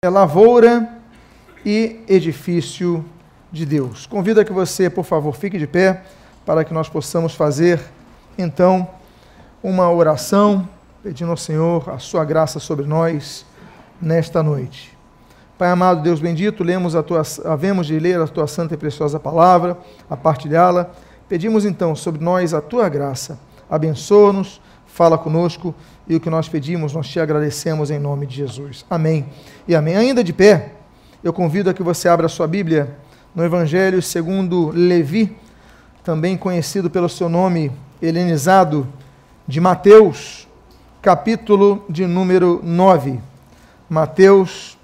é lavoura e edifício de Deus. Convido a que você, por favor, fique de pé para que nós possamos fazer então uma oração pedindo ao Senhor a sua graça sobre nós nesta noite. Pai amado, Deus bendito, lemos a tua, havemos de ler a tua santa e preciosa palavra, a partilhá-la. Pedimos então sobre nós a tua graça. Abençoa-nos, fala conosco e o que nós pedimos, nós te agradecemos em nome de Jesus. Amém e amém. Ainda de pé, eu convido a que você abra a sua Bíblia no Evangelho segundo Levi, também conhecido pelo seu nome helenizado de Mateus, capítulo de número 9. Mateus,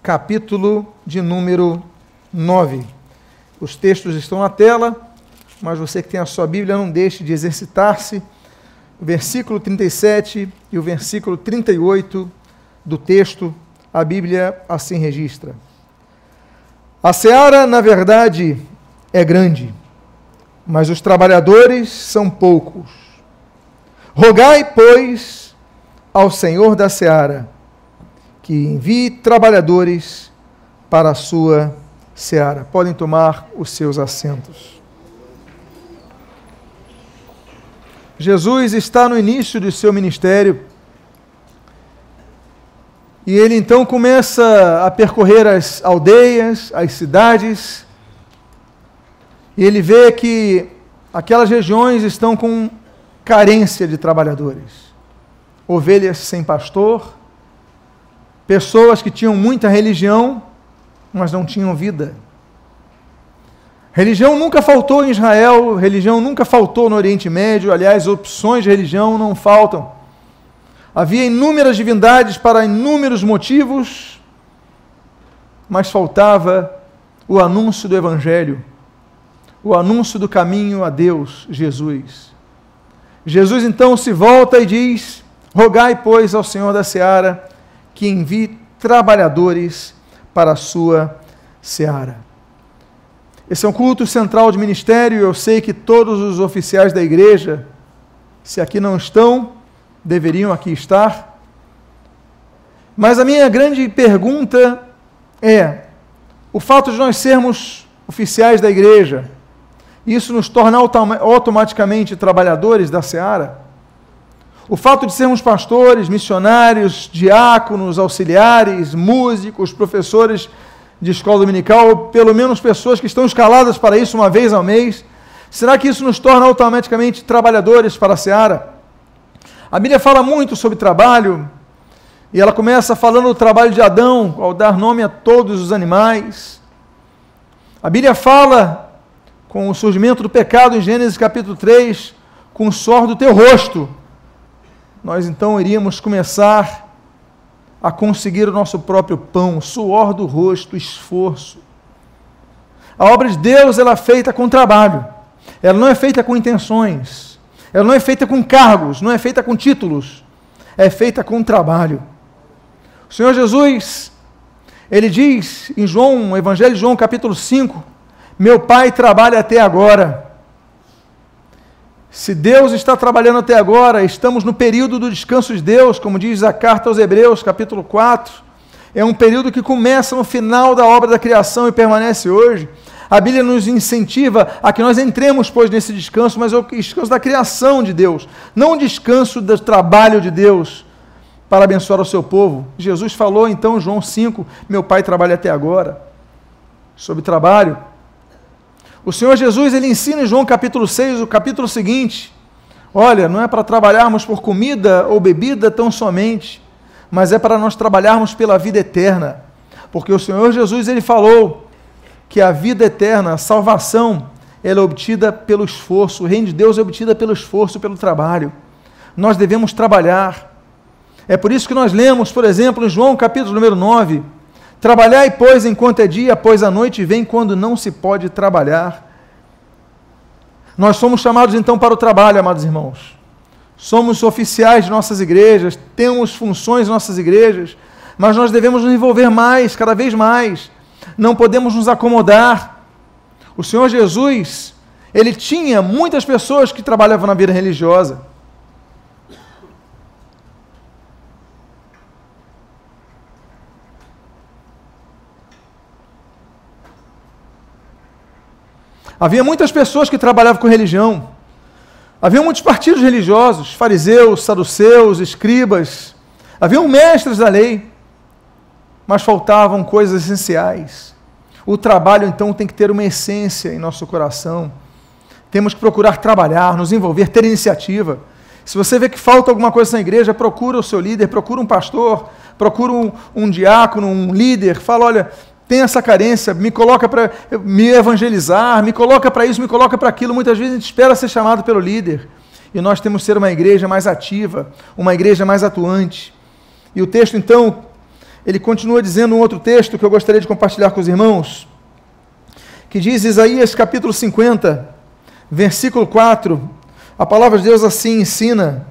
capítulo de número 9. Os textos estão na tela, mas você que tem a sua Bíblia, não deixe de exercitar-se o versículo 37 e o versículo 38 do texto, a Bíblia assim registra. A seara, na verdade, é grande, mas os trabalhadores são poucos. Rogai, pois, ao Senhor da seara, que envie trabalhadores para a sua seara. Podem tomar os seus assentos. Jesus está no início do seu ministério e ele então começa a percorrer as aldeias, as cidades, e ele vê que aquelas regiões estão com carência de trabalhadores. Ovelhas sem pastor, pessoas que tinham muita religião, mas não tinham vida. Religião nunca faltou em Israel, religião nunca faltou no Oriente Médio, aliás, opções de religião não faltam. Havia inúmeras divindades para inúmeros motivos, mas faltava o anúncio do Evangelho, o anúncio do caminho a Deus, Jesus. Jesus então se volta e diz: Rogai, pois, ao Senhor da seara que envie trabalhadores para a sua seara. Esse é um culto central de ministério. Eu sei que todos os oficiais da igreja, se aqui não estão, deveriam aqui estar. Mas a minha grande pergunta é: o fato de nós sermos oficiais da igreja, isso nos torna automaticamente trabalhadores da seara? O fato de sermos pastores, missionários, diáconos, auxiliares, músicos, professores de escola dominical, ou pelo menos pessoas que estão escaladas para isso uma vez ao mês? Será que isso nos torna automaticamente trabalhadores para a seara? A Bíblia fala muito sobre trabalho, e ela começa falando do trabalho de Adão, ao dar nome a todos os animais. A Bíblia fala com o surgimento do pecado em Gênesis capítulo 3, com o suor do teu rosto. Nós então iríamos começar a conseguir o nosso próprio pão, suor do rosto, esforço. A obra de Deus ela é feita com trabalho. Ela não é feita com intenções. Ela não é feita com cargos, não é feita com títulos. É feita com trabalho. O Senhor Jesus, ele diz em João, Evangelho de João, capítulo 5, meu pai trabalha até agora se Deus está trabalhando até agora, estamos no período do descanso de Deus, como diz a carta aos Hebreus, capítulo 4. É um período que começa no final da obra da criação e permanece hoje. A Bíblia nos incentiva a que nós entremos, pois, nesse descanso, mas é o descanso da criação de Deus, não o descanso do trabalho de Deus para abençoar o seu povo. Jesus falou então, João 5, meu pai trabalha até agora, sobre trabalho. O Senhor Jesus ele ensina em João capítulo 6, o capítulo seguinte: olha, não é para trabalharmos por comida ou bebida tão somente, mas é para nós trabalharmos pela vida eterna. Porque o Senhor Jesus ele falou que a vida eterna, a salvação, ela é obtida pelo esforço, o reino de Deus é obtida pelo esforço, pelo trabalho. Nós devemos trabalhar. É por isso que nós lemos, por exemplo, em João capítulo número 9, Trabalhai, pois, enquanto é dia, pois a noite vem quando não se pode trabalhar. Nós somos chamados então para o trabalho, amados irmãos. Somos oficiais de nossas igrejas, temos funções em nossas igrejas, mas nós devemos nos envolver mais, cada vez mais. Não podemos nos acomodar. O Senhor Jesus, ele tinha muitas pessoas que trabalhavam na vida religiosa. Havia muitas pessoas que trabalhavam com religião. Havia muitos partidos religiosos, fariseus, saduceus, escribas. Haviam mestres da lei. Mas faltavam coisas essenciais. O trabalho, então, tem que ter uma essência em nosso coração. Temos que procurar trabalhar, nos envolver, ter iniciativa. Se você vê que falta alguma coisa na igreja, procura o seu líder, procura um pastor, procura um, um diácono, um líder, fala, olha, tem essa carência, me coloca para me evangelizar, me coloca para isso, me coloca para aquilo. Muitas vezes a gente espera ser chamado pelo líder. E nós temos que ser uma igreja mais ativa, uma igreja mais atuante. E o texto, então, ele continua dizendo um outro texto que eu gostaria de compartilhar com os irmãos, que diz Isaías capítulo 50, versículo 4. A palavra de Deus assim ensina: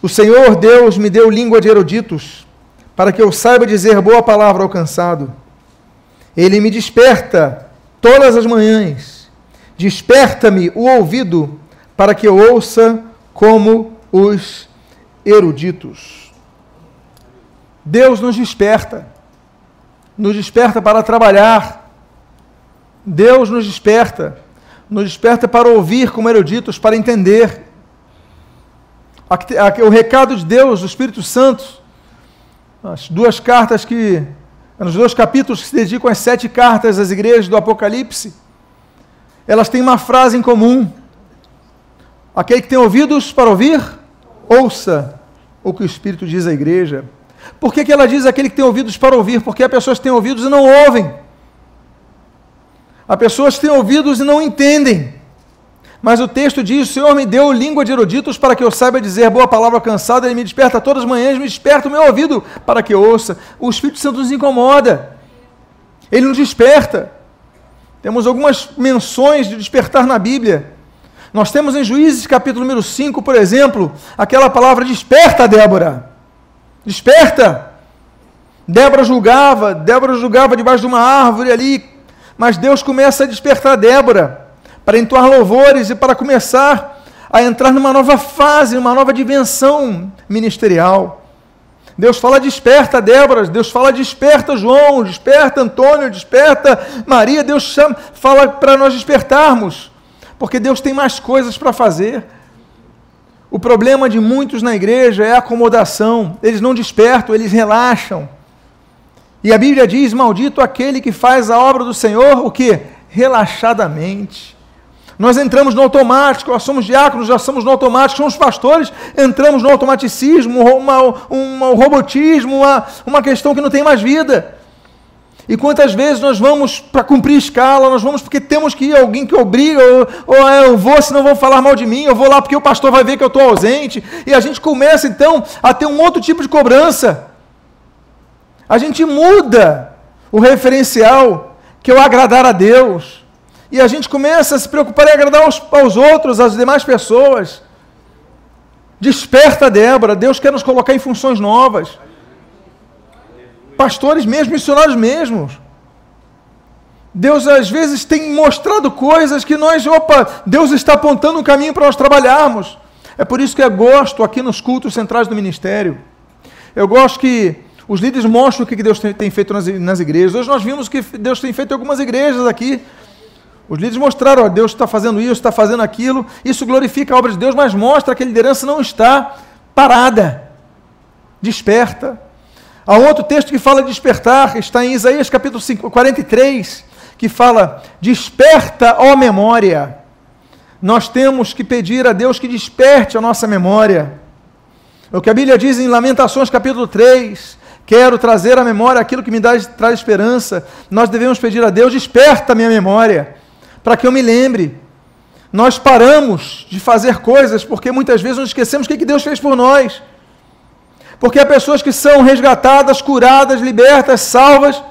O Senhor Deus me deu língua de eruditos, para que eu saiba dizer boa palavra ao cansado. Ele me desperta todas as manhãs, desperta-me o ouvido, para que eu ouça como os eruditos. Deus nos desperta, nos desperta para trabalhar. Deus nos desperta nos desperta para ouvir como eruditos, para entender. O recado de Deus, do Espírito Santo, as duas cartas que, nos dois capítulos que se dedicam às sete cartas às igrejas do Apocalipse, elas têm uma frase em comum. Aquele que tem ouvidos para ouvir, ouça o que o Espírito diz à igreja. Por que, que ela diz aquele que tem ouvidos para ouvir? Porque há pessoas que têm ouvidos e não ouvem. Há pessoas que têm ouvidos e não entendem. Mas o texto diz: O Senhor me deu língua de eruditos para que eu saiba dizer boa palavra cansada, Ele me desperta todas as manhãs, me desperta o meu ouvido para que eu ouça. O Espírito Santo nos incomoda. Ele nos desperta. Temos algumas menções de despertar na Bíblia. Nós temos em Juízes capítulo número 5, por exemplo, aquela palavra desperta, Débora. Desperta. Débora julgava, Débora julgava debaixo de uma árvore ali, mas Deus começa a despertar Débora para entoar louvores e para começar a entrar numa nova fase, numa nova dimensão ministerial. Deus fala desperta Débora, Deus fala desperta João, desperta Antônio, desperta Maria, Deus chama, fala para nós despertarmos, porque Deus tem mais coisas para fazer. O problema de muitos na igreja é a acomodação, eles não despertam, eles relaxam. E a Bíblia diz: Maldito aquele que faz a obra do Senhor, o que? Relaxadamente. Nós entramos no automático, nós somos diáconos, já somos no automático, somos pastores, entramos no automaticismo, um robotismo, uma, uma questão que não tem mais vida. E quantas vezes nós vamos para cumprir escala, nós vamos porque temos que ir, alguém que obriga, ou, ou é, eu vou, senão vão falar mal de mim, eu vou lá porque o pastor vai ver que eu estou ausente, e a gente começa então a ter um outro tipo de cobrança a gente muda o referencial, que é o agradar a Deus. E a gente começa a se preocupar em agradar aos, aos outros, às demais pessoas. Desperta, Débora. Deus quer nos colocar em funções novas. Pastores mesmo, missionários mesmos. Deus às vezes tem mostrado coisas que nós, opa, Deus está apontando um caminho para nós trabalharmos. É por isso que eu gosto aqui nos cultos centrais do ministério. Eu gosto que os líderes mostram o que Deus tem feito nas, nas igrejas. Hoje nós vimos que Deus tem feito em algumas igrejas aqui. Os líderes mostraram, ó, Deus está fazendo isso, está fazendo aquilo. Isso glorifica a obra de Deus, mas mostra que a liderança não está parada, desperta. Há outro texto que fala de despertar, está em Isaías capítulo 5, 43, que fala: Desperta, ó memória. Nós temos que pedir a Deus que desperte a nossa memória. O que a Bíblia diz em Lamentações capítulo 3, Quero trazer à memória aquilo que me dá, traz esperança. Nós devemos pedir a Deus: desperta a minha memória, para que eu me lembre. Nós paramos de fazer coisas porque muitas vezes nós esquecemos o que Deus fez por nós. Porque há pessoas que são resgatadas, curadas, libertas, salvas,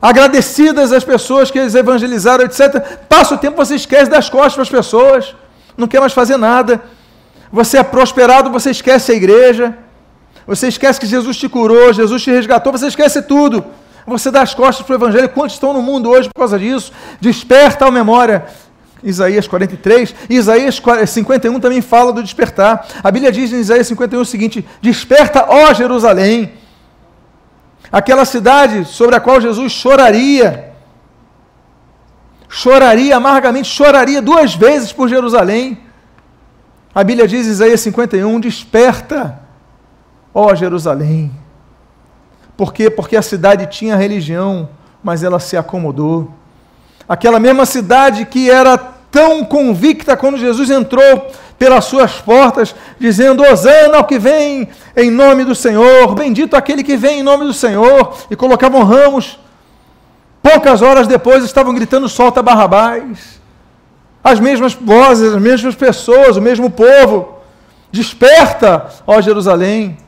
agradecidas às pessoas que eles evangelizaram, etc. Passa o tempo, você esquece das costas para as pessoas, não quer mais fazer nada. Você é prosperado, você esquece a igreja. Você esquece que Jesus te curou, Jesus te resgatou, você esquece tudo. Você dá as costas para o Evangelho. Quantos estão no mundo hoje por causa disso? Desperta a memória. Isaías 43, Isaías 51 também fala do despertar. A Bíblia diz em Isaías 51 o seguinte: Desperta, ó Jerusalém, aquela cidade sobre a qual Jesus choraria. choraria amargamente, choraria duas vezes por Jerusalém. A Bíblia diz, Isaías 51, desperta, ó Jerusalém. Por quê? Porque a cidade tinha religião, mas ela se acomodou. Aquela mesma cidade que era tão convicta quando Jesus entrou pelas suas portas, dizendo: Hosana ao que vem em nome do Senhor, bendito aquele que vem em nome do Senhor, e colocavam ramos. Poucas horas depois estavam gritando: solta Barrabás. As mesmas vozes, as mesmas pessoas, o mesmo povo. Desperta, ó Jerusalém.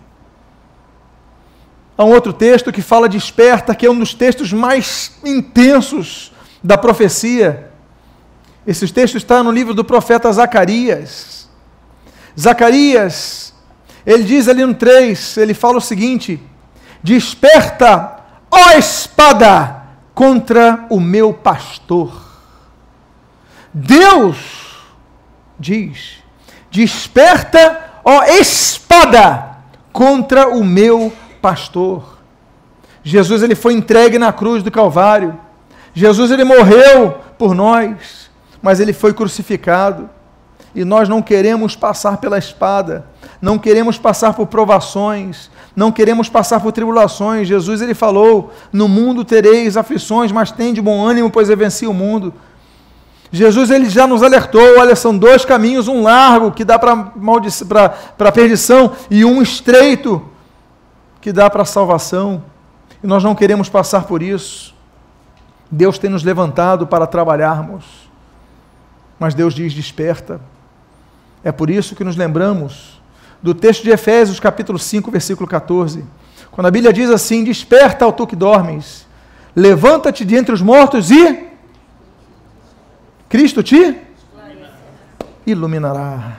Há um outro texto que fala desperta, que é um dos textos mais intensos da profecia. Esse texto está no livro do profeta Zacarias. Zacarias, ele diz ali no 3, ele fala o seguinte: Desperta, ó espada, contra o meu pastor. Deus diz: Desperta, ó espada, contra o meu pastor. Jesus ele foi entregue na cruz do Calvário. Jesus ele morreu por nós, mas ele foi crucificado. E nós não queremos passar pela espada, não queremos passar por provações, não queremos passar por tribulações. Jesus ele falou: "No mundo tereis aflições, mas tende bom ânimo, pois eu venci o mundo". Jesus ele já nos alertou, olha, são dois caminhos, um largo que dá para a perdição e um estreito que dá para a salvação. E nós não queremos passar por isso. Deus tem nos levantado para trabalharmos, mas Deus diz: desperta. É por isso que nos lembramos do texto de Efésios, capítulo 5, versículo 14, quando a Bíblia diz assim: Desperta, ao tu que dormes, levanta-te de entre os mortos e Cristo te iluminará.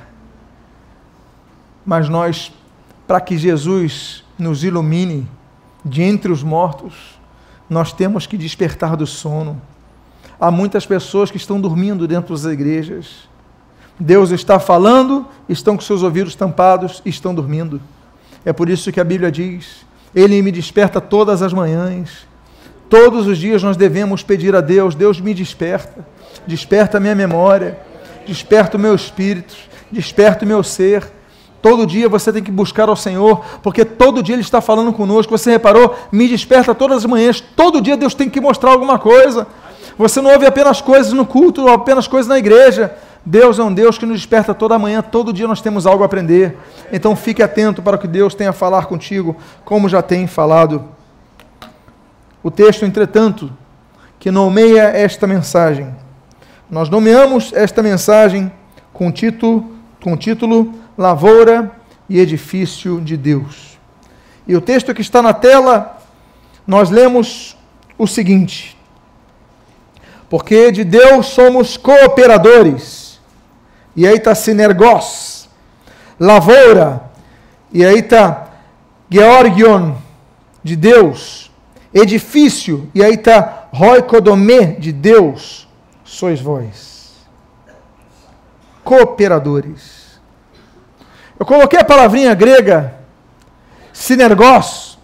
Mas nós, para que Jesus nos ilumine de entre os mortos, nós temos que despertar do sono. Há muitas pessoas que estão dormindo dentro das igrejas. Deus está falando, estão com seus ouvidos tampados e estão dormindo. É por isso que a Bíblia diz: Ele me desperta todas as manhãs. Todos os dias nós devemos pedir a Deus: Deus me desperta, desperta a minha memória, desperta o meu espírito, desperta o meu ser Todo dia você tem que buscar ao Senhor, porque todo dia Ele está falando conosco. Você reparou? Me desperta todas as manhãs. Todo dia Deus tem que mostrar alguma coisa. Você não ouve apenas coisas no culto, ou apenas coisas na igreja. Deus é um Deus que nos desperta toda manhã, todo dia nós temos algo a aprender. Então fique atento para o que Deus tem a falar contigo, como já tem falado. O texto, entretanto, que nomeia esta mensagem. Nós nomeamos esta mensagem com título, com título lavoura e edifício de Deus. E o texto que está na tela, nós lemos o seguinte: Porque de Deus somos cooperadores. E aí está sinergos, lavoura. E aí está Georgion, de Deus. Edifício. E aí está Roicodomé, de Deus, sois vós. Cooperadores. Eu coloquei a palavrinha grega sinergos,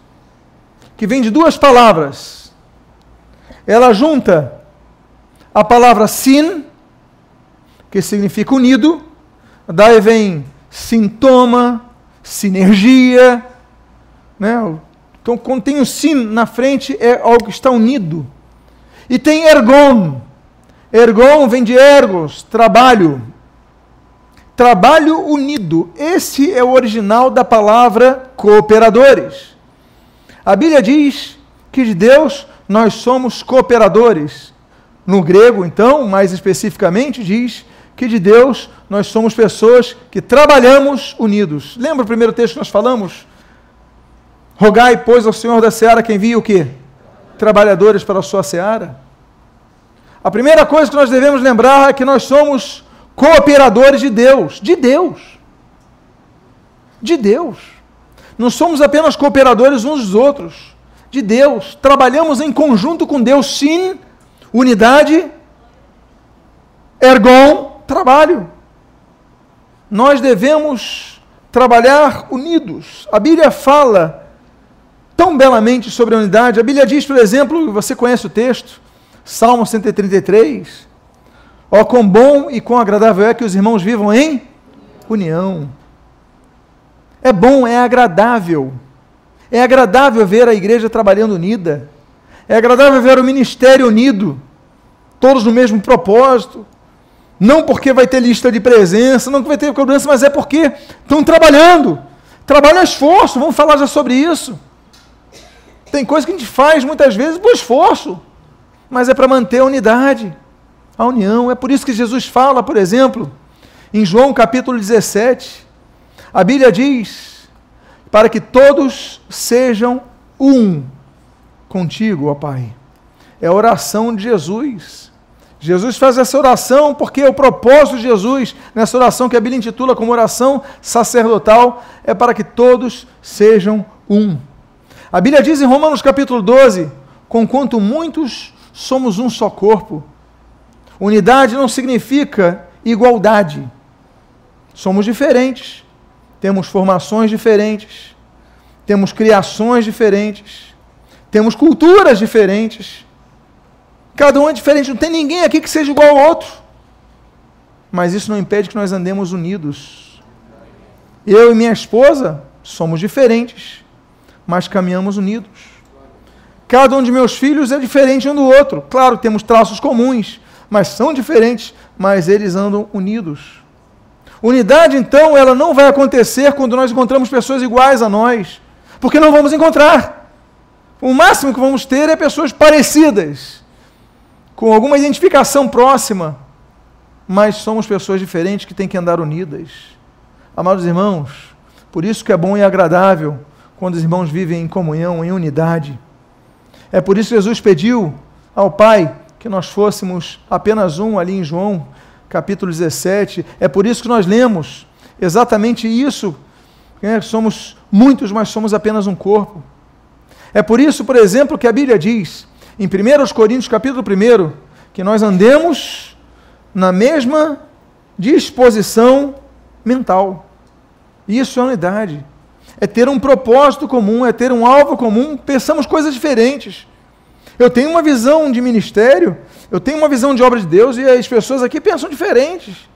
que vem de duas palavras. Ela junta a palavra sin, que significa unido, daí vem sintoma, sinergia, né? Então, quando tem o sin na frente, é algo que está unido. E tem ergon. Ergon vem de ergos, trabalho, Trabalho unido. Esse é o original da palavra cooperadores. A Bíblia diz que de Deus nós somos cooperadores. No grego, então, mais especificamente, diz que de Deus nós somos pessoas que trabalhamos unidos. Lembra o primeiro texto que nós falamos? Rogai, pois, ao Senhor da seara que envia o quê? Trabalhadores para a sua seara. A primeira coisa que nós devemos lembrar é que nós somos cooperadores de Deus, de Deus. De Deus. Não somos apenas cooperadores uns dos outros, de Deus. Trabalhamos em conjunto com Deus, sim, unidade, ergon, trabalho. Nós devemos trabalhar unidos. A Bíblia fala tão belamente sobre a unidade. A Bíblia diz, por exemplo, você conhece o texto, Salmo 133, Ó, oh, quão bom e quão agradável é que os irmãos vivam em união. É bom, é agradável. É agradável ver a igreja trabalhando unida. É agradável ver o ministério unido, todos no mesmo propósito. Não porque vai ter lista de presença, não que vai ter cobrança, mas é porque estão trabalhando. Trabalho é esforço, vamos falar já sobre isso. Tem coisa que a gente faz muitas vezes por esforço, mas é para manter a unidade a união. É por isso que Jesus fala, por exemplo, em João capítulo 17, a Bíblia diz: para que todos sejam um contigo, ó Pai. É a oração de Jesus. Jesus faz essa oração porque o propósito de Jesus, nessa oração que a Bíblia intitula como oração sacerdotal, é para que todos sejam um. A Bíblia diz em Romanos capítulo 12: Conquanto muitos somos um só corpo, Unidade não significa igualdade. Somos diferentes, temos formações diferentes, temos criações diferentes, temos culturas diferentes. Cada um é diferente, não tem ninguém aqui que seja igual ao outro. Mas isso não impede que nós andemos unidos. Eu e minha esposa somos diferentes, mas caminhamos unidos. Cada um de meus filhos é diferente um do outro. Claro, temos traços comuns, mas são diferentes, mas eles andam unidos. Unidade, então, ela não vai acontecer quando nós encontramos pessoas iguais a nós, porque não vamos encontrar. O máximo que vamos ter é pessoas parecidas, com alguma identificação próxima, mas somos pessoas diferentes que têm que andar unidas. Amados irmãos, por isso que é bom e agradável quando os irmãos vivem em comunhão, em unidade. É por isso que Jesus pediu ao Pai que nós fôssemos apenas um ali em João capítulo 17. É por isso que nós lemos exatamente isso. Né? Somos muitos, mas somos apenas um corpo. É por isso, por exemplo, que a Bíblia diz, em 1 Coríntios capítulo 1, que nós andemos na mesma disposição mental. Isso é unidade. É ter um propósito comum, é ter um alvo comum, pensamos coisas diferentes. Eu tenho uma visão de ministério, eu tenho uma visão de obra de Deus e as pessoas aqui pensam diferentes.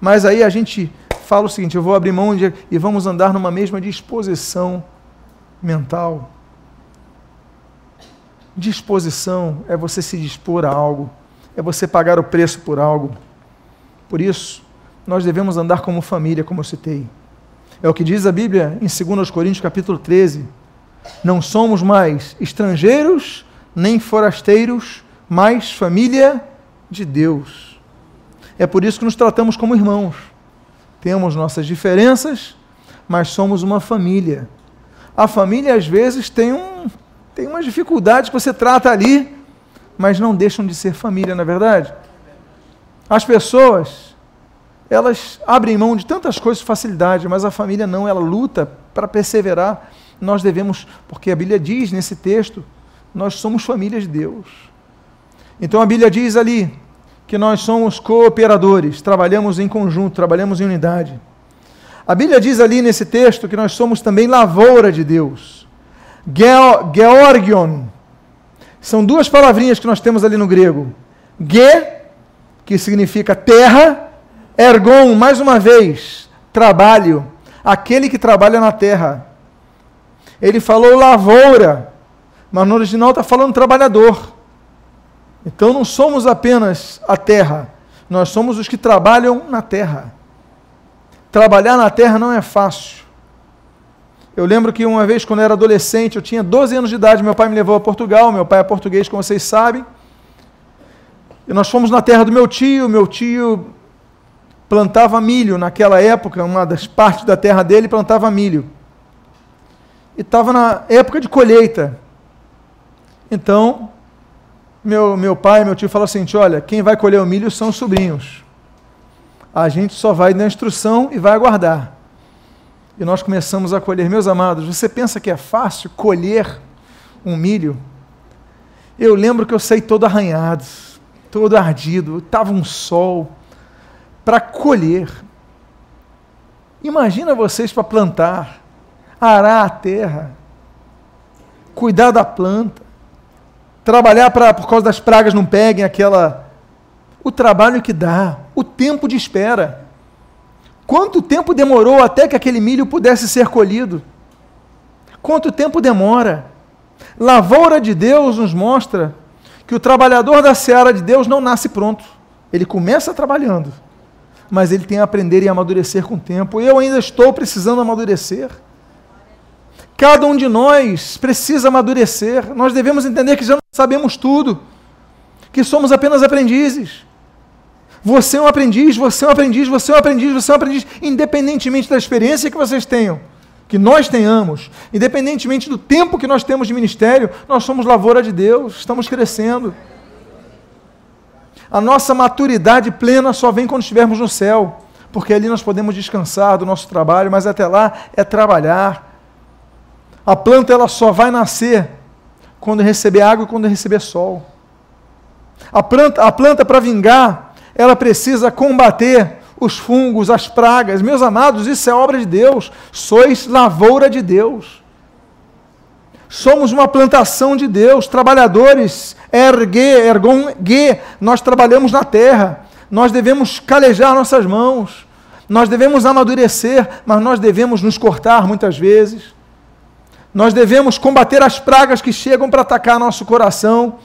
Mas aí a gente fala o seguinte: eu vou abrir mão de, e vamos andar numa mesma disposição mental. Disposição é você se dispor a algo, é você pagar o preço por algo. Por isso, nós devemos andar como família, como eu citei. É o que diz a Bíblia em 2 Coríntios capítulo 13. Não somos mais estrangeiros nem forasteiros, mas família de Deus. É por isso que nos tratamos como irmãos. Temos nossas diferenças, mas somos uma família. A família, às vezes, tem, um, tem umas dificuldades que você trata ali, mas não deixam de ser família, na é verdade? As pessoas, elas abrem mão de tantas coisas com facilidade, mas a família não, ela luta para perseverar. Nós devemos, porque a Bíblia diz nesse texto, nós somos família de Deus. Então a Bíblia diz ali que nós somos cooperadores, trabalhamos em conjunto, trabalhamos em unidade. A Bíblia diz ali nesse texto que nós somos também lavoura de Deus. Georgion. São duas palavrinhas que nós temos ali no grego. Ge, que significa terra, ergon, mais uma vez, trabalho, aquele que trabalha na terra. Ele falou lavoura, mas no original está falando trabalhador. Então não somos apenas a terra, nós somos os que trabalham na terra. Trabalhar na terra não é fácil. Eu lembro que uma vez, quando eu era adolescente, eu tinha 12 anos de idade, meu pai me levou a Portugal, meu pai é português, como vocês sabem. E nós fomos na terra do meu tio, meu tio plantava milho naquela época, uma das partes da terra dele plantava milho. E estava na época de colheita. Então, meu, meu pai, meu tio falou assim: olha, quem vai colher o milho são os sobrinhos. A gente só vai dar instrução e vai aguardar. E nós começamos a colher. Meus amados, você pensa que é fácil colher um milho? Eu lembro que eu saí todo arranhado, todo ardido, estava um sol para colher. Imagina vocês para plantar, arar a terra, cuidar da planta trabalhar para por causa das pragas não peguem aquela o trabalho que dá, o tempo de espera. Quanto tempo demorou até que aquele milho pudesse ser colhido? Quanto tempo demora? Lavoura de Deus nos mostra que o trabalhador da seara de Deus não nasce pronto. Ele começa trabalhando, mas ele tem a aprender e amadurecer com o tempo. Eu ainda estou precisando amadurecer. Cada um de nós precisa amadurecer. Nós devemos entender que já não sabemos tudo, que somos apenas aprendizes. Você é um aprendiz, você é um aprendiz, você é um aprendiz, você é um aprendiz, independentemente da experiência que vocês tenham, que nós tenhamos, independentemente do tempo que nós temos de ministério, nós somos lavoura de Deus, estamos crescendo. A nossa maturidade plena só vem quando estivermos no céu, porque ali nós podemos descansar do nosso trabalho, mas até lá é trabalhar. A planta ela só vai nascer quando receber água e quando receber sol. A planta, a planta para vingar, ela precisa combater os fungos, as pragas. Meus amados, isso é obra de Deus. Sois lavoura de Deus. Somos uma plantação de Deus, trabalhadores, ergue, ergon, ge, nós trabalhamos na terra. Nós devemos calejar nossas mãos. Nós devemos amadurecer, mas nós devemos nos cortar muitas vezes. Nós devemos combater as pragas que chegam para atacar nosso coração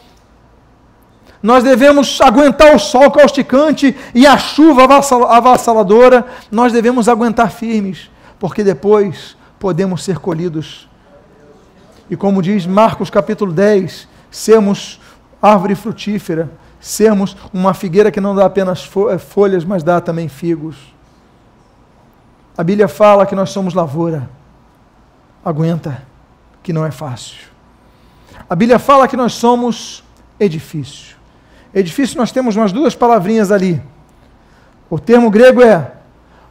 nós devemos aguentar o sol causticante e a chuva avassaladora, nós devemos aguentar firmes, porque depois podemos ser colhidos. E como diz Marcos capítulo 10, sermos árvore frutífera, sermos uma figueira que não dá apenas eh, folhas, mas dá também figos. A Bíblia fala que nós somos lavoura. Aguenta, que não é fácil. A Bíblia fala que nós somos edifício. Edifício, nós temos umas duas palavrinhas ali. O termo grego é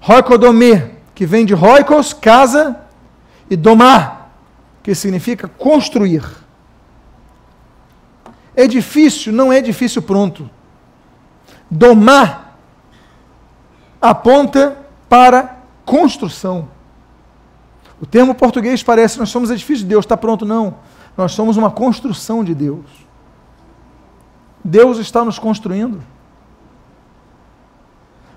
roikodome, que vem de roikos, casa, e domar, que significa construir. Edifício não é edifício pronto. Domar aponta para construção. O termo português parece nós somos edifício de Deus, está pronto? Não. Nós somos uma construção de Deus. Deus está nos construindo.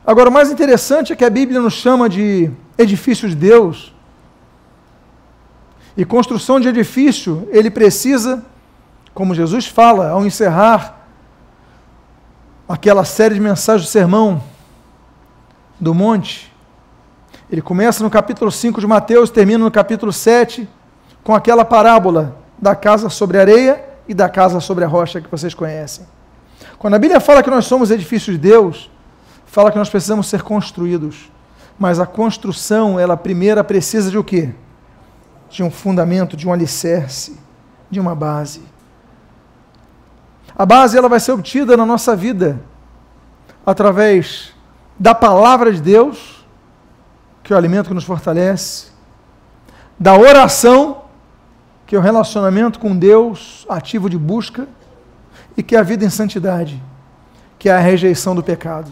Agora, o mais interessante é que a Bíblia nos chama de edifício de Deus. E construção de edifício, ele precisa, como Jesus fala ao encerrar aquela série de mensagens do sermão do monte, ele começa no capítulo 5 de Mateus, termina no capítulo 7, com aquela parábola da casa sobre a areia e da casa sobre a rocha que vocês conhecem. Quando a Bíblia fala que nós somos edifícios de Deus, fala que nós precisamos ser construídos. Mas a construção, ela primeira precisa de o quê? De um fundamento, de um alicerce, de uma base. A base ela vai ser obtida na nossa vida através da palavra de Deus, que é o alimento que nos fortalece, da oração, que é o relacionamento com Deus, ativo de busca, e que é a vida em santidade, que é a rejeição do pecado.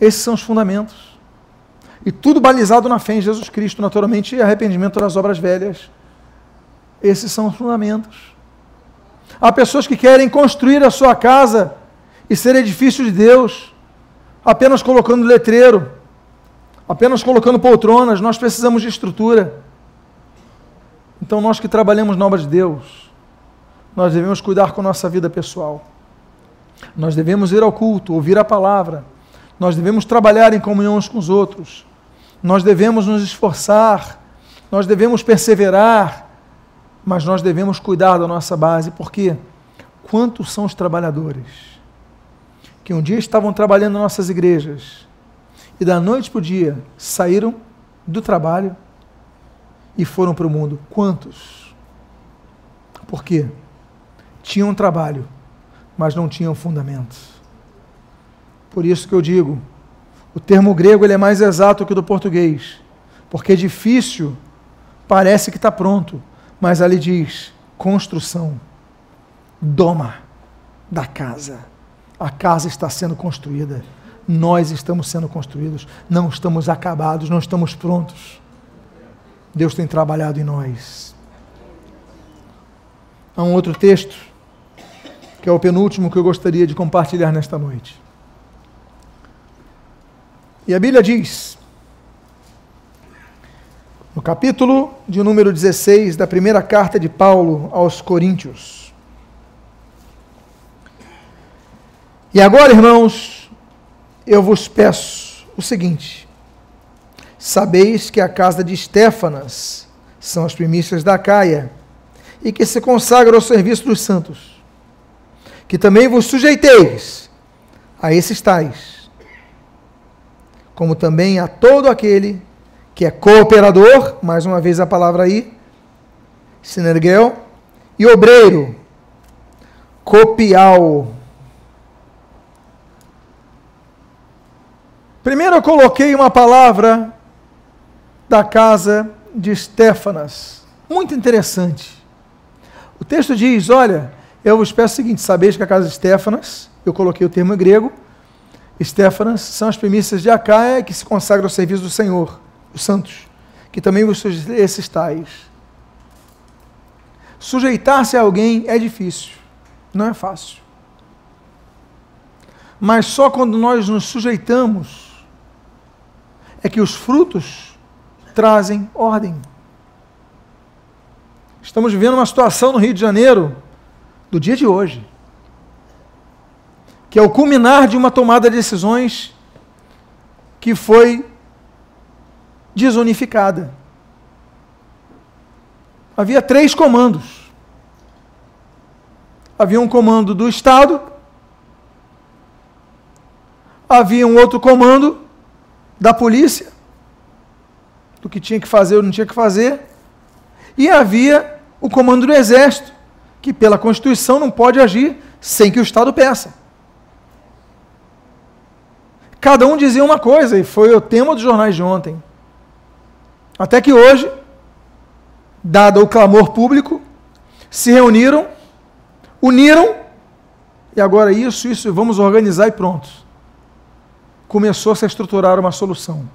Esses são os fundamentos. E tudo balizado na fé em Jesus Cristo, naturalmente, e arrependimento das obras velhas. Esses são os fundamentos. Há pessoas que querem construir a sua casa e ser edifício de Deus, apenas colocando letreiro, apenas colocando poltronas. Nós precisamos de estrutura. Então, nós que trabalhamos na obra de Deus, nós devemos cuidar com nossa vida pessoal. Nós devemos ir ao culto, ouvir a palavra. Nós devemos trabalhar em comunhão uns com os outros. Nós devemos nos esforçar. Nós devemos perseverar. Mas nós devemos cuidar da nossa base, porque quantos são os trabalhadores que um dia estavam trabalhando nas nossas igrejas e da noite para o dia saíram do trabalho e foram para o mundo? Quantos? Por quê? tinham trabalho, mas não tinham fundamentos. Por isso que eu digo, o termo grego ele é mais exato que o do português, porque difícil parece que está pronto, mas ali diz construção, doma da casa. A casa está sendo construída, nós estamos sendo construídos, não estamos acabados, não estamos prontos. Deus tem trabalhado em nós. Há um outro texto que é o penúltimo que eu gostaria de compartilhar nesta noite. E a Bíblia diz, no capítulo de número 16 da primeira carta de Paulo aos Coríntios. E agora, irmãos, eu vos peço o seguinte: sabeis que a casa de Estéfanas são as primícias da Caia, e que se consagra ao serviço dos santos que também vos sujeiteis a esses tais, como também a todo aquele que é cooperador, mais uma vez a palavra aí, sinergel, e obreiro, copial. Primeiro eu coloquei uma palavra da casa de Stefanas, muito interessante. O texto diz: olha, eu vos peço o seguinte: sabeis que a casa de Stefanas, eu coloquei o termo em grego, Stefanas são as primícias de Acaia que se consagram ao serviço do Senhor, os santos, que também vos esses tais. Sujeitar-se a alguém é difícil, não é fácil. Mas só quando nós nos sujeitamos é que os frutos trazem ordem. Estamos vivendo uma situação no Rio de Janeiro do dia de hoje, que é o culminar de uma tomada de decisões que foi desunificada. Havia três comandos. Havia um comando do Estado, havia um outro comando da polícia, do que tinha que fazer ou não tinha que fazer, e havia o comando do Exército, que pela Constituição não pode agir sem que o Estado peça. Cada um dizia uma coisa, e foi o tema dos jornais de ontem. Até que hoje, dado o clamor público, se reuniram, uniram, e agora isso, isso, vamos organizar e pronto. Começou-se a estruturar uma solução.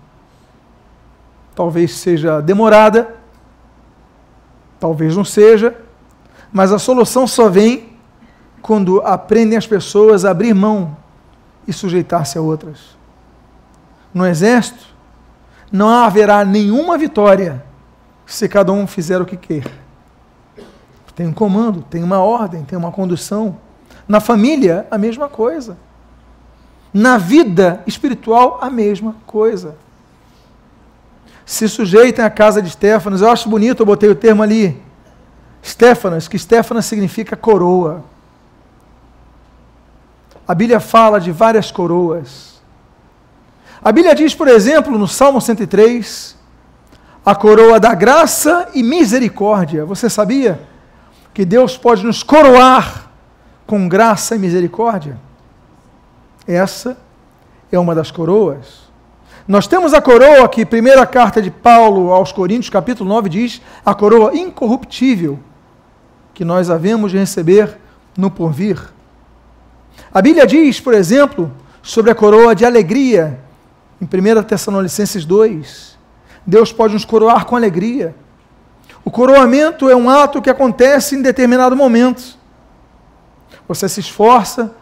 Talvez seja demorada, talvez não seja, mas a solução só vem quando aprendem as pessoas a abrir mão e sujeitar-se a outras. No exército, não haverá nenhuma vitória se cada um fizer o que quer. Tem um comando, tem uma ordem, tem uma condução. Na família, a mesma coisa. Na vida espiritual, a mesma coisa. Se sujeitem à casa de Stefanos, eu acho bonito, eu botei o termo ali, Stefanas, que Stefanas significa coroa. A Bíblia fala de várias coroas. A Bíblia diz, por exemplo, no Salmo 103, a coroa da graça e misericórdia. Você sabia que Deus pode nos coroar com graça e misericórdia? Essa é uma das coroas. Nós temos a coroa que, primeira carta de Paulo aos Coríntios, capítulo 9, diz, a coroa incorruptível, que nós havemos de receber no porvir. A Bíblia diz, por exemplo, sobre a coroa de alegria, em 1 Tessalonicenses 2. Deus pode nos coroar com alegria. O coroamento é um ato que acontece em determinado momento. Você se esforça,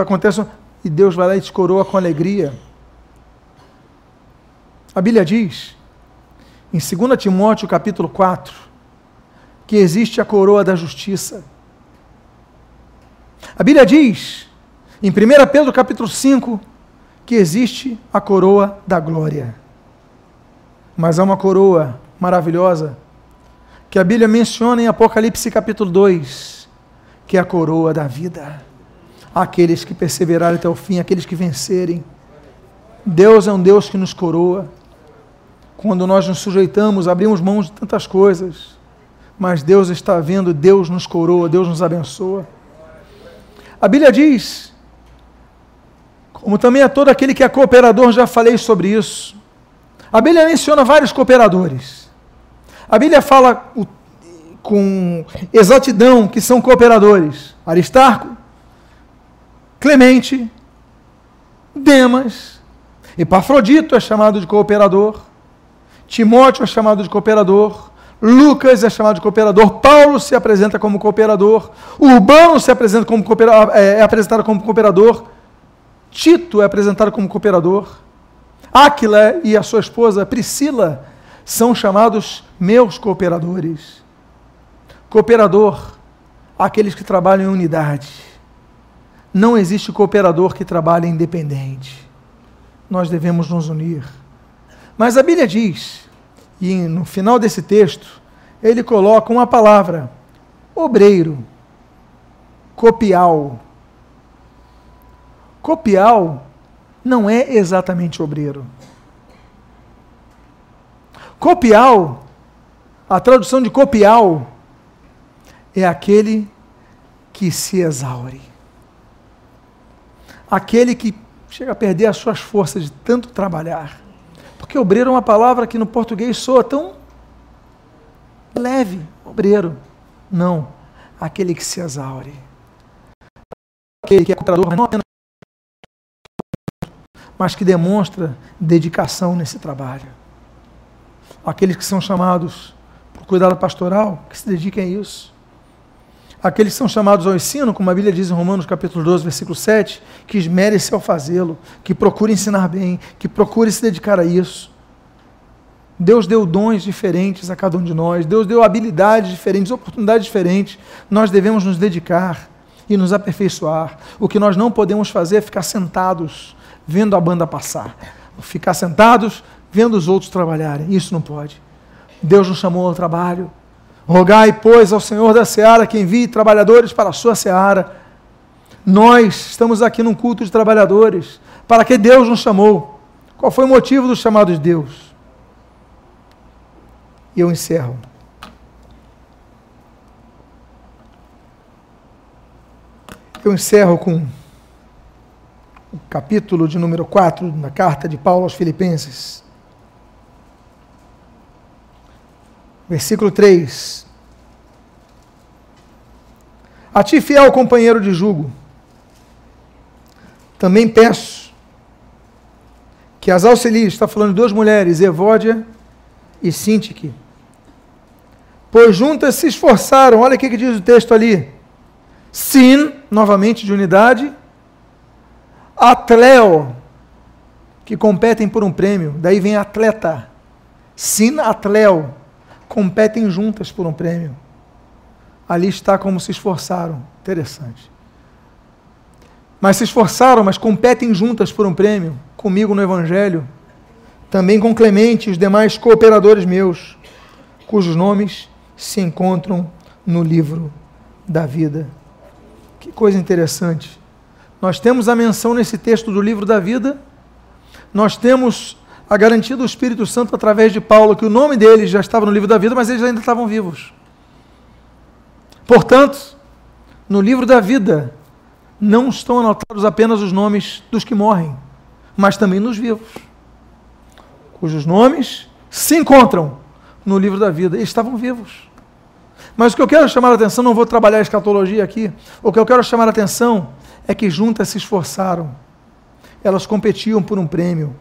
acontece e Deus vai lá e te coroa com alegria. A Bíblia diz, em 2 Timóteo capítulo 4, que existe a coroa da justiça. A Bíblia diz, em 1 Pedro capítulo 5, que existe a coroa da glória. Mas há uma coroa maravilhosa que a Bíblia menciona em Apocalipse capítulo 2, que é a coroa da vida. Aqueles que perseverarem até o fim, aqueles que vencerem. Deus é um Deus que nos coroa. Quando nós nos sujeitamos, abrimos mãos de tantas coisas mas Deus está vendo, Deus nos coroa, Deus nos abençoa. A Bíblia diz, como também a todo aquele que é cooperador, já falei sobre isso. A Bíblia menciona vários cooperadores. A Bíblia fala com exatidão que são cooperadores: Aristarco, Clemente, Demas, Epafrodito é chamado de cooperador, Timóteo é chamado de cooperador, Lucas é chamado de cooperador, Paulo se apresenta como cooperador, Urbano se apresenta como cooperador, é, é apresentado como cooperador, Tito é apresentado como cooperador, Áquila e a sua esposa Priscila são chamados meus cooperadores. Cooperador, aqueles que trabalham em unidade. Não existe cooperador que trabalhe independente. Nós devemos nos unir. Mas a Bíblia diz e no final desse texto, ele coloca uma palavra: obreiro, copial. Copial não é exatamente obreiro. Copial, a tradução de copial, é aquele que se exaure. Aquele que chega a perder as suas forças de tanto trabalhar. Porque obreiro é uma palavra que no português soa tão leve, obreiro. Não, aquele que se exaure. Aquele que é cooperador, não apenas, mas que demonstra dedicação nesse trabalho. Aqueles que são chamados para o cuidado pastoral, que se dediquem a isso aqueles que são chamados ao ensino, como a Bíblia diz em Romanos capítulo 12, versículo 7, que esmere-se ao fazê-lo, que procure ensinar bem, que procure se dedicar a isso. Deus deu dons diferentes a cada um de nós, Deus deu habilidades diferentes, oportunidades diferentes. Nós devemos nos dedicar e nos aperfeiçoar. O que nós não podemos fazer é ficar sentados vendo a banda passar, ficar sentados vendo os outros trabalharem. Isso não pode. Deus nos chamou ao trabalho. Rogai, pois, ao Senhor da seara que envie trabalhadores para a sua seara. Nós estamos aqui num culto de trabalhadores. Para que Deus nos chamou? Qual foi o motivo do chamado de Deus? E eu encerro. Eu encerro com o capítulo de número 4 da carta de Paulo aos Filipenses. Versículo 3. A ti, fiel companheiro de jugo, também peço que as auxilies, está falando de duas mulheres, Evódia e Sintique, pois juntas se esforçaram, olha o que diz o texto ali, sin, novamente de unidade, atleo, que competem por um prêmio, daí vem atleta, sin atleo, competem juntas por um prêmio. Ali está como se esforçaram. Interessante. Mas se esforçaram, mas competem juntas por um prêmio, comigo no Evangelho, também com Clemente e os demais cooperadores meus, cujos nomes se encontram no livro da vida. Que coisa interessante. Nós temos a menção nesse texto do livro da vida, nós temos a garantia do Espírito Santo através de Paulo, que o nome deles já estava no livro da vida, mas eles ainda estavam vivos. Portanto, no livro da vida não estão anotados apenas os nomes dos que morrem, mas também nos vivos, cujos nomes se encontram no livro da vida. Eles estavam vivos. Mas o que eu quero chamar a atenção, não vou trabalhar a escatologia aqui, o que eu quero chamar a atenção é que juntas se esforçaram. Elas competiam por um prêmio.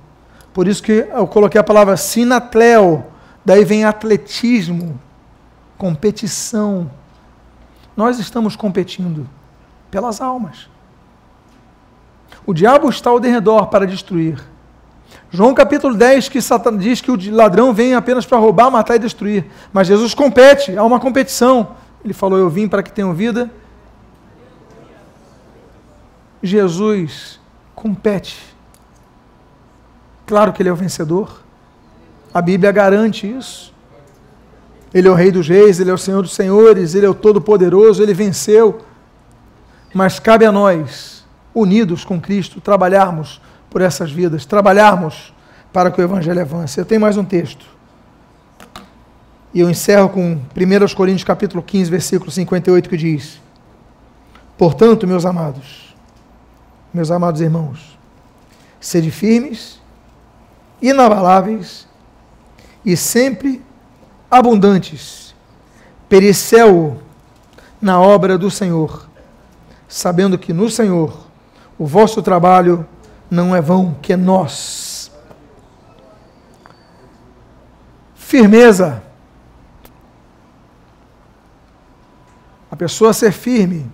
Por isso que eu coloquei a palavra sinatleo, daí vem atletismo, competição. Nós estamos competindo pelas almas. O diabo está ao derredor para destruir. João capítulo 10 que Satan diz que o ladrão vem apenas para roubar, matar e destruir. Mas Jesus compete, há uma competição. Ele falou: Eu vim para que tenham vida. Jesus compete Claro que ele é o vencedor. A Bíblia garante isso. Ele é o Rei dos Reis, ele é o Senhor dos Senhores, ele é o Todo-Poderoso, ele venceu. Mas cabe a nós, unidos com Cristo, trabalharmos por essas vidas, trabalharmos para que o Evangelho avance. Eu tenho mais um texto. E eu encerro com 1 Coríntios capítulo 15, versículo 58, que diz: Portanto, meus amados, meus amados irmãos, sede firmes inabaláveis e sempre abundantes, pericel na obra do Senhor, sabendo que no Senhor o vosso trabalho não é vão, que é nós. Firmeza, A pessoa ser firme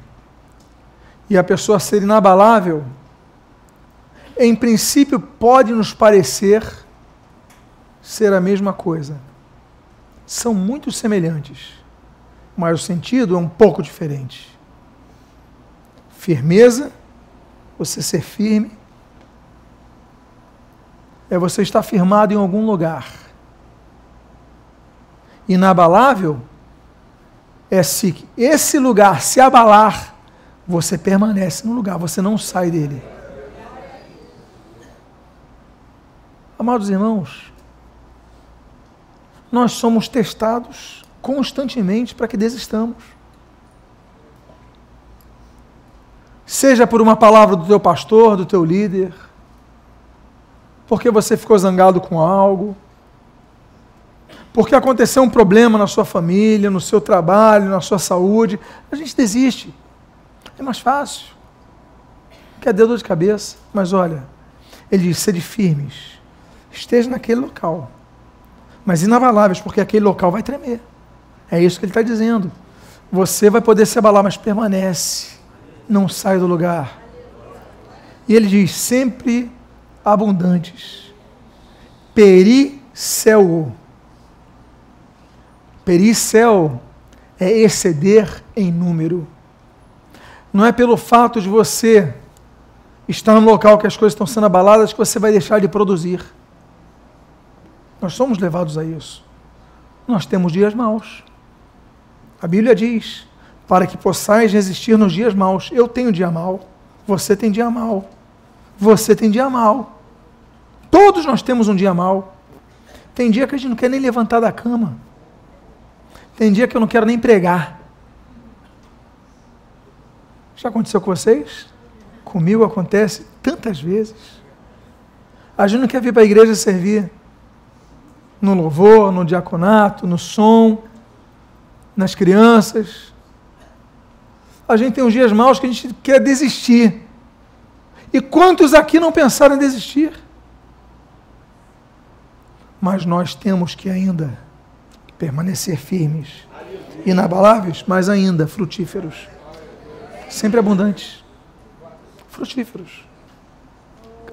e a pessoa ser inabalável, em princípio pode nos parecer ser a mesma coisa. São muito semelhantes, mas o sentido é um pouco diferente. Firmeza, você ser firme, é você estar firmado em algum lugar. Inabalável é se esse lugar se abalar, você permanece no lugar, você não sai dele. Amados irmãos, nós somos testados constantemente para que desistamos. Seja por uma palavra do teu pastor, do teu líder, porque você ficou zangado com algo, porque aconteceu um problema na sua família, no seu trabalho, na sua saúde, a gente desiste. É mais fácil. Quer dor de cabeça? Mas olha, ele diz: sede firmes, esteja naquele local, mas inabaláveis, porque aquele local vai tremer. É isso que ele está dizendo. Você vai poder se abalar, mas permanece, não sai do lugar. E ele diz: sempre abundantes. Pericel. Pericel é exceder em número. Não é pelo fato de você estar no local que as coisas estão sendo abaladas que você vai deixar de produzir. Nós somos levados a isso. Nós temos dias maus. A Bíblia diz: para que possais resistir nos dias maus. Eu tenho dia mau, você tem dia mau, você tem dia mau. Todos nós temos um dia mau. Tem dia que a gente não quer nem levantar da cama. Tem dia que eu não quero nem pregar. Já aconteceu com vocês? Comigo acontece tantas vezes. A gente não quer vir para a igreja servir. No louvor, no diaconato, no som, nas crianças. A gente tem uns dias maus que a gente quer desistir. E quantos aqui não pensaram em desistir? mas nós temos que ainda permanecer firmes, inabaláveis, mas ainda frutíferos, sempre abundantes, frutíferos.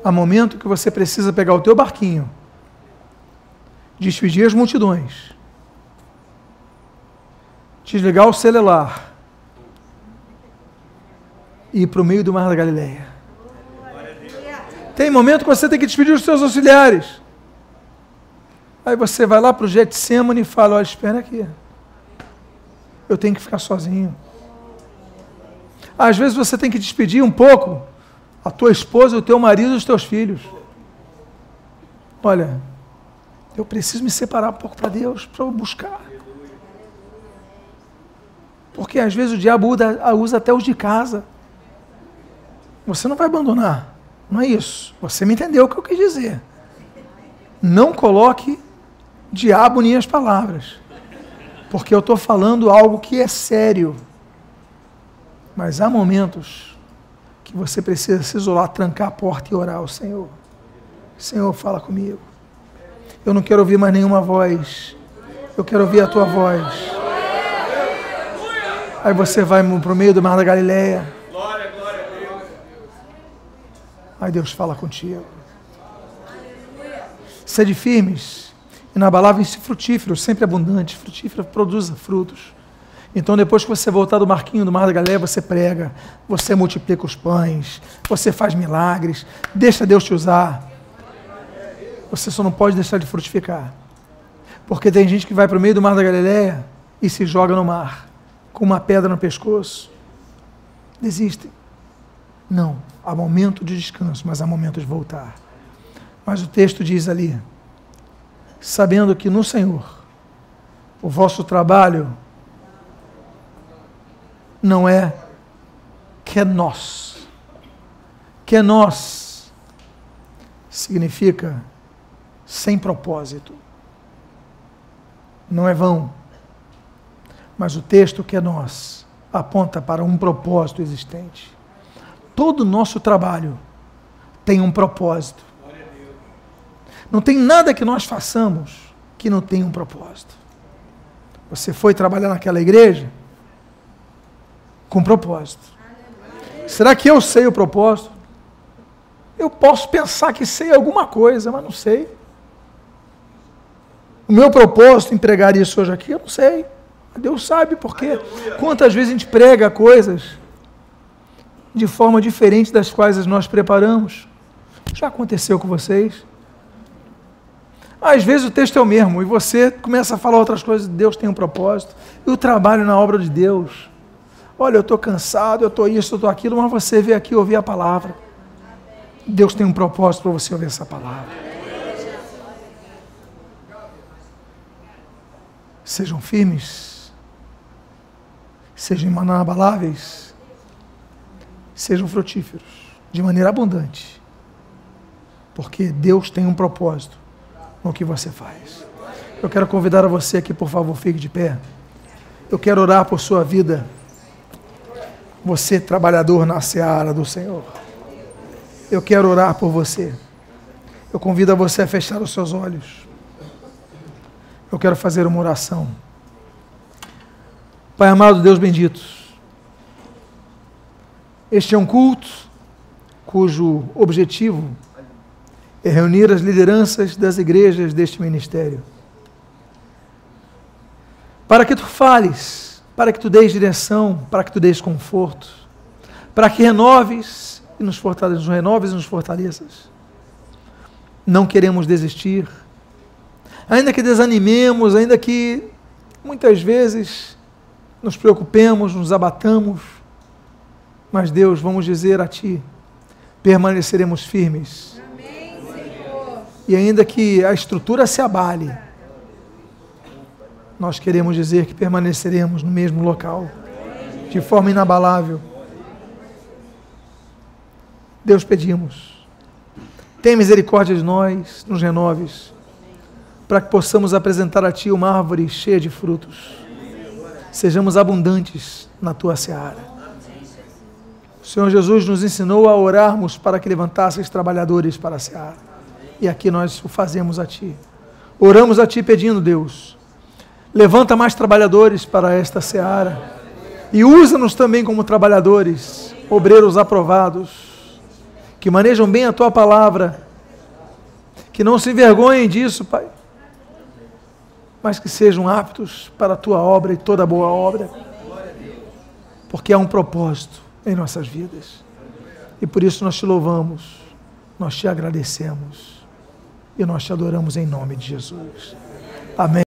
Há momento que você precisa pegar o teu barquinho, despedir as multidões, desligar o celular e ir para o meio do mar da Galileia. Tem momento que você tem que despedir os seus auxiliares. Aí você vai lá para o Getsemane e fala, olha, espera aqui. Eu tenho que ficar sozinho. Às vezes você tem que despedir um pouco a tua esposa, o teu marido os teus filhos. Olha, eu preciso me separar um pouco para Deus, para eu buscar. Porque às vezes o diabo usa, até os de casa. Você não vai abandonar. Não é isso. Você me entendeu o que eu quis dizer. Não coloque diabo nem as palavras. Porque eu estou falando algo que é sério. Mas há momentos que você precisa se isolar, trancar a porta e orar ao Senhor. Senhor, fala comigo. Eu não quero ouvir mais nenhuma voz. Eu quero ouvir a tua voz. Aí você vai para o meio do mar da Galileia. Aí Deus fala contigo. Sede firmes inabaláveis e frutíferos, sempre abundantes, frutífero, produza frutos. Então, depois que você voltar do marquinho do Mar da Galileia, você prega, você multiplica os pães, você faz milagres, deixa Deus te usar. Você só não pode deixar de frutificar. Porque tem gente que vai para o meio do Mar da Galileia e se joga no mar, com uma pedra no pescoço. Desistem. Não, há momento de descanso, mas há momento de voltar. Mas o texto diz ali, sabendo que no Senhor o vosso trabalho não é que é nós. Que é nós significa sem propósito. Não é vão. Mas o texto que é nós aponta para um propósito existente. Todo o nosso trabalho tem um propósito. Não tem nada que nós façamos que não tenha um propósito. Você foi trabalhar naquela igreja? Com propósito. Será que eu sei o propósito? Eu posso pensar que sei alguma coisa, mas não sei. O meu propósito em pregar isso hoje aqui, eu não sei. Deus sabe por quê. Quantas vezes a gente prega coisas de forma diferente das quais nós preparamos? Já aconteceu com vocês? Às vezes o texto é o mesmo e você começa a falar outras coisas, Deus tem um propósito. E o trabalho na obra de Deus. Olha, eu estou cansado, eu estou isso, eu estou aquilo, mas você veio aqui ouvir a palavra. Deus tem um propósito para você ouvir essa palavra. Sejam firmes, sejam inabaláveis, sejam frutíferos, de maneira abundante, porque Deus tem um propósito no que você faz. Eu quero convidar a você aqui, por favor, fique de pé. Eu quero orar por sua vida. Você, trabalhador na seara do Senhor. Eu quero orar por você. Eu convido a você a fechar os seus olhos. Eu quero fazer uma oração. Pai amado, Deus bendito. Este é um culto cujo objetivo é reunir as lideranças das igrejas deste ministério. Para que tu fales, para que tu deis direção, para que tu deis conforto, para que renoves e nos fortaleças, nos renoves e nos fortaleças. Não queremos desistir, ainda que desanimemos, ainda que muitas vezes nos preocupemos, nos abatamos, mas Deus, vamos dizer a Ti, permaneceremos firmes e ainda que a estrutura se abale, nós queremos dizer que permaneceremos no mesmo local, de forma inabalável. Deus pedimos, tem misericórdia de nós, nos renoves, para que possamos apresentar a Ti uma árvore cheia de frutos. Sejamos abundantes na Tua seara. O Senhor Jesus nos ensinou a orarmos para que levantasses trabalhadores para a seara e aqui nós o fazemos a Ti. Oramos a Ti pedindo, Deus, levanta mais trabalhadores para esta seara e usa-nos também como trabalhadores, obreiros aprovados, que manejam bem a Tua palavra, que não se envergonhem disso, Pai, mas que sejam aptos para a Tua obra e toda boa obra, porque há um propósito em nossas vidas e por isso nós te louvamos, nós te agradecemos e nós te adoramos em nome de Jesus. Amém.